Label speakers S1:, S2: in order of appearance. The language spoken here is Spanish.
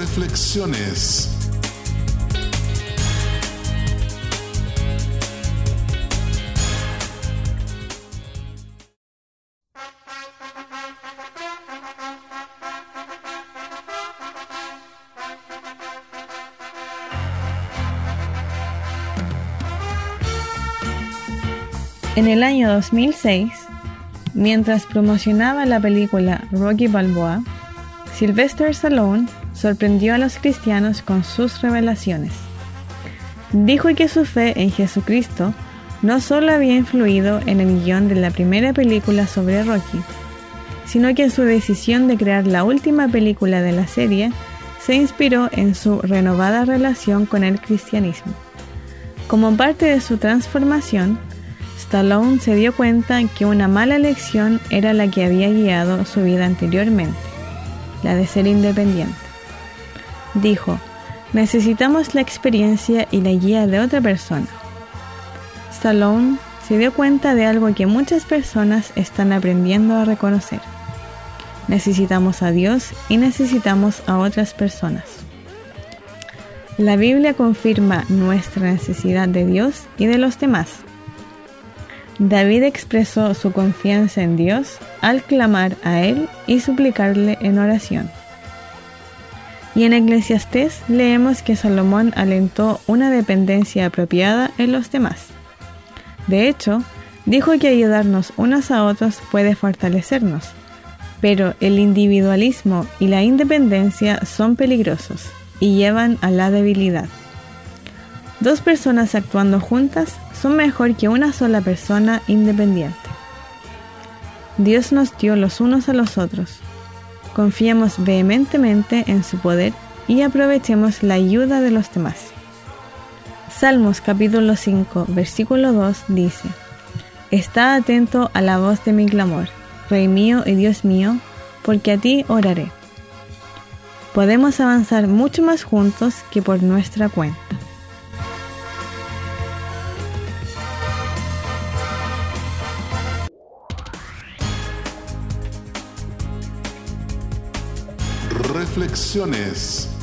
S1: Reflexiones.
S2: En el año 2006, mientras promocionaba la película Rocky Balboa, Sylvester Stallone sorprendió a los cristianos con sus revelaciones. Dijo que su fe en Jesucristo no solo había influido en el guion de la primera película sobre Rocky, sino que su decisión de crear la última película de la serie se inspiró en su renovada relación con el cristianismo. Como parte de su transformación, Stallone se dio cuenta que una mala elección era la que había guiado su vida anteriormente, la de ser independiente. Dijo, necesitamos la experiencia y la guía de otra persona. Stallone se dio cuenta de algo que muchas personas están aprendiendo a reconocer. Necesitamos a Dios y necesitamos a otras personas. La Biblia confirma nuestra necesidad de Dios y de los demás. David expresó su confianza en Dios al clamar a Él y suplicarle en oración. Y en Eclesiastés leemos que Salomón alentó una dependencia apropiada en los demás. De hecho, dijo que ayudarnos unos a otros puede fortalecernos, pero el individualismo y la independencia son peligrosos y llevan a la debilidad. Dos personas actuando juntas son mejor que una sola persona independiente. Dios nos dio los unos a los otros. Confiemos vehementemente en su poder y aprovechemos la ayuda de los demás. Salmos capítulo 5, versículo 2 dice, Está atento a la voz de mi clamor, Rey mío y Dios mío, porque a ti oraré. Podemos avanzar mucho más juntos que por nuestra cuenta.
S1: Reflexiones.